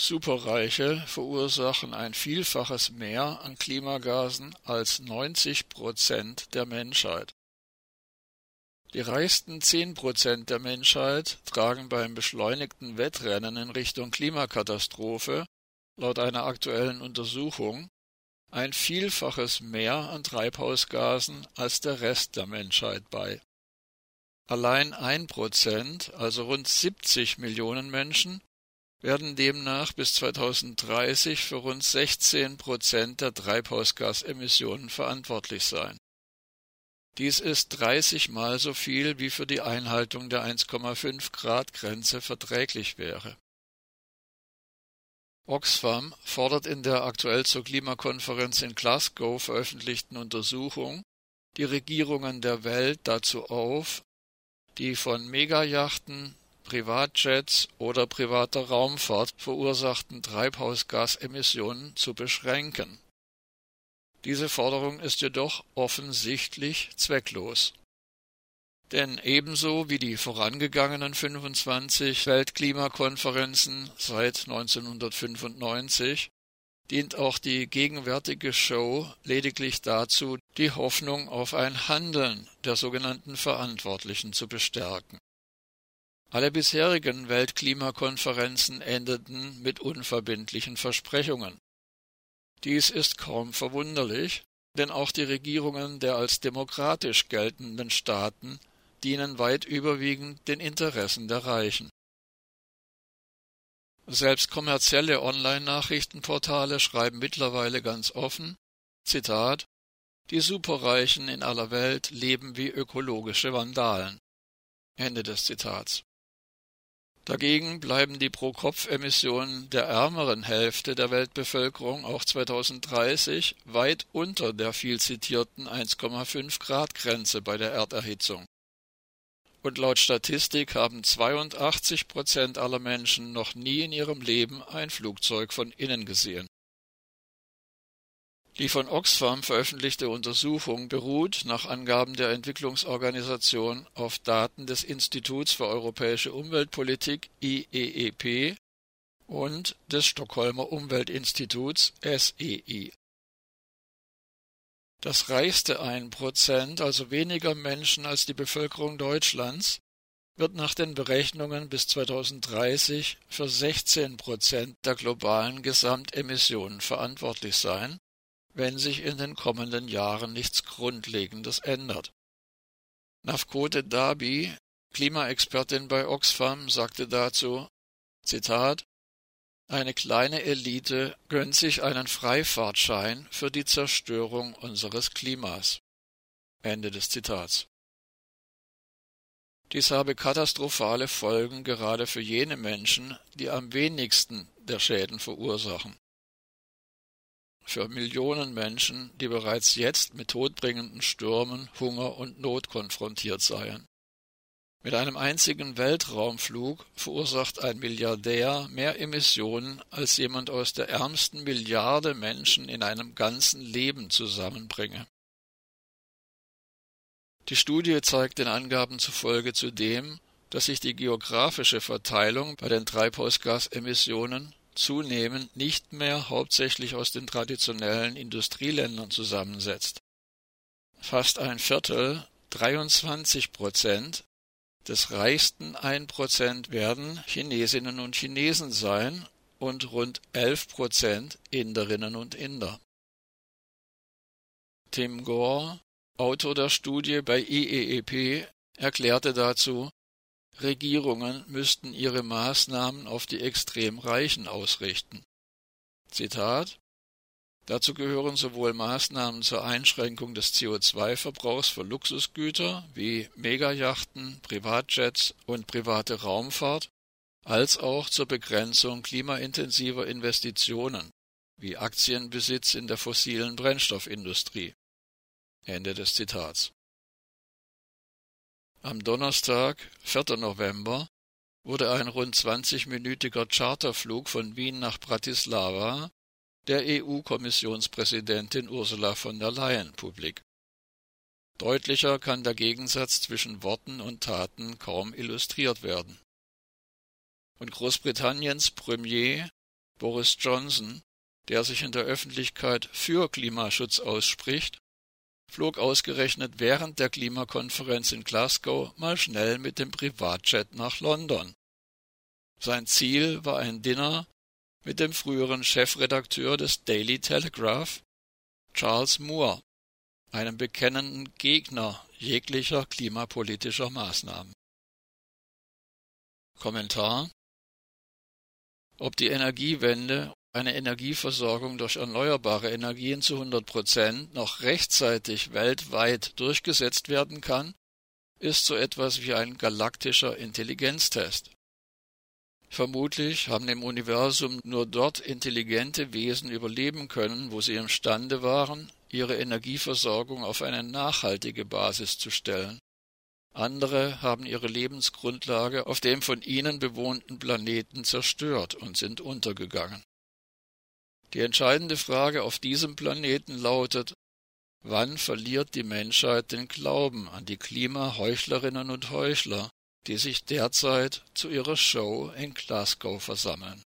Superreiche verursachen ein Vielfaches mehr an Klimagasen als 90 Prozent der Menschheit. Die reichsten zehn Prozent der Menschheit tragen beim beschleunigten Wettrennen in Richtung Klimakatastrophe laut einer aktuellen Untersuchung ein Vielfaches mehr an Treibhausgasen als der Rest der Menschheit bei. Allein ein Prozent, also rund 70 Millionen Menschen, werden demnach bis 2030 für rund 16 Prozent der Treibhausgasemissionen verantwortlich sein. Dies ist 30 Mal so viel, wie für die Einhaltung der 1,5 Grad Grenze verträglich wäre. Oxfam fordert in der aktuell zur Klimakonferenz in Glasgow veröffentlichten Untersuchung die Regierungen der Welt dazu auf, die von Megayachten, Privatjets oder privater Raumfahrt verursachten Treibhausgasemissionen zu beschränken. Diese Forderung ist jedoch offensichtlich zwecklos. Denn ebenso wie die vorangegangenen 25 Weltklimakonferenzen seit 1995 dient auch die gegenwärtige Show lediglich dazu, die Hoffnung auf ein Handeln der sogenannten Verantwortlichen zu bestärken. Alle bisherigen Weltklimakonferenzen endeten mit unverbindlichen Versprechungen. Dies ist kaum verwunderlich, denn auch die Regierungen der als demokratisch geltenden Staaten dienen weit überwiegend den Interessen der Reichen. Selbst kommerzielle Online-Nachrichtenportale schreiben mittlerweile ganz offen, Zitat, die Superreichen in aller Welt leben wie ökologische Vandalen. Ende des Zitats. Dagegen bleiben die Pro-Kopf-Emissionen der ärmeren Hälfte der Weltbevölkerung auch 2030 weit unter der viel zitierten 1,5 Grad Grenze bei der Erderhitzung. Und laut Statistik haben 82 Prozent aller Menschen noch nie in ihrem Leben ein Flugzeug von innen gesehen. Die von Oxfam veröffentlichte Untersuchung beruht nach Angaben der Entwicklungsorganisation auf Daten des Instituts für europäische Umweltpolitik IEEP und des Stockholmer Umweltinstituts SEI. Das reichste ein Prozent, also weniger Menschen als die Bevölkerung Deutschlands, wird nach den Berechnungen bis 2030 für 16 Prozent der globalen Gesamtemissionen verantwortlich sein wenn sich in den kommenden Jahren nichts Grundlegendes ändert. Nafkote Dabi, Klimaexpertin bei Oxfam, sagte dazu, Zitat, eine kleine Elite gönnt sich einen Freifahrtschein für die Zerstörung unseres Klimas. Ende des Zitats. Dies habe katastrophale Folgen gerade für jene Menschen, die am wenigsten der Schäden verursachen für Millionen Menschen, die bereits jetzt mit todbringenden Stürmen, Hunger und Not konfrontiert seien. Mit einem einzigen Weltraumflug verursacht ein Milliardär mehr Emissionen, als jemand aus der ärmsten Milliarde Menschen in einem ganzen Leben zusammenbringe. Die Studie zeigt den Angaben zufolge zudem, dass sich die geografische Verteilung bei den Treibhausgasemissionen zunehmend nicht mehr hauptsächlich aus den traditionellen Industrieländern zusammensetzt. Fast ein Viertel, 23 Prozent, des reichsten 1 Prozent werden Chinesinnen und Chinesen sein und rund 11 Prozent Inderinnen und Inder. Tim Gore, Autor der Studie bei IEEP, erklärte dazu, Regierungen müssten ihre Maßnahmen auf die extrem Reichen ausrichten. Zitat Dazu gehören sowohl Maßnahmen zur Einschränkung des CO2-Verbrauchs für Luxusgüter wie Megajachten, Privatjets und private Raumfahrt, als auch zur Begrenzung klimaintensiver Investitionen wie Aktienbesitz in der fossilen Brennstoffindustrie. Ende des Zitats. Am Donnerstag, 4. November, wurde ein rund 20-minütiger Charterflug von Wien nach Bratislava der EU-Kommissionspräsidentin Ursula von der Leyen publik. Deutlicher kann der Gegensatz zwischen Worten und Taten kaum illustriert werden. Und Großbritanniens Premier Boris Johnson, der sich in der Öffentlichkeit für Klimaschutz ausspricht, flog ausgerechnet während der Klimakonferenz in Glasgow mal schnell mit dem Privatjet nach London. Sein Ziel war ein Dinner mit dem früheren Chefredakteur des Daily Telegraph, Charles Moore, einem bekennenden Gegner jeglicher klimapolitischer Maßnahmen. Kommentar Ob die Energiewende eine Energieversorgung durch erneuerbare Energien zu 100 Prozent noch rechtzeitig weltweit durchgesetzt werden kann, ist so etwas wie ein galaktischer Intelligenztest. Vermutlich haben im Universum nur dort intelligente Wesen überleben können, wo sie imstande waren, ihre Energieversorgung auf eine nachhaltige Basis zu stellen. Andere haben ihre Lebensgrundlage auf dem von ihnen bewohnten Planeten zerstört und sind untergegangen. Die entscheidende Frage auf diesem Planeten lautet, wann verliert die Menschheit den Glauben an die Klimaheuchlerinnen und Heuchler, die sich derzeit zu ihrer Show in Glasgow versammeln?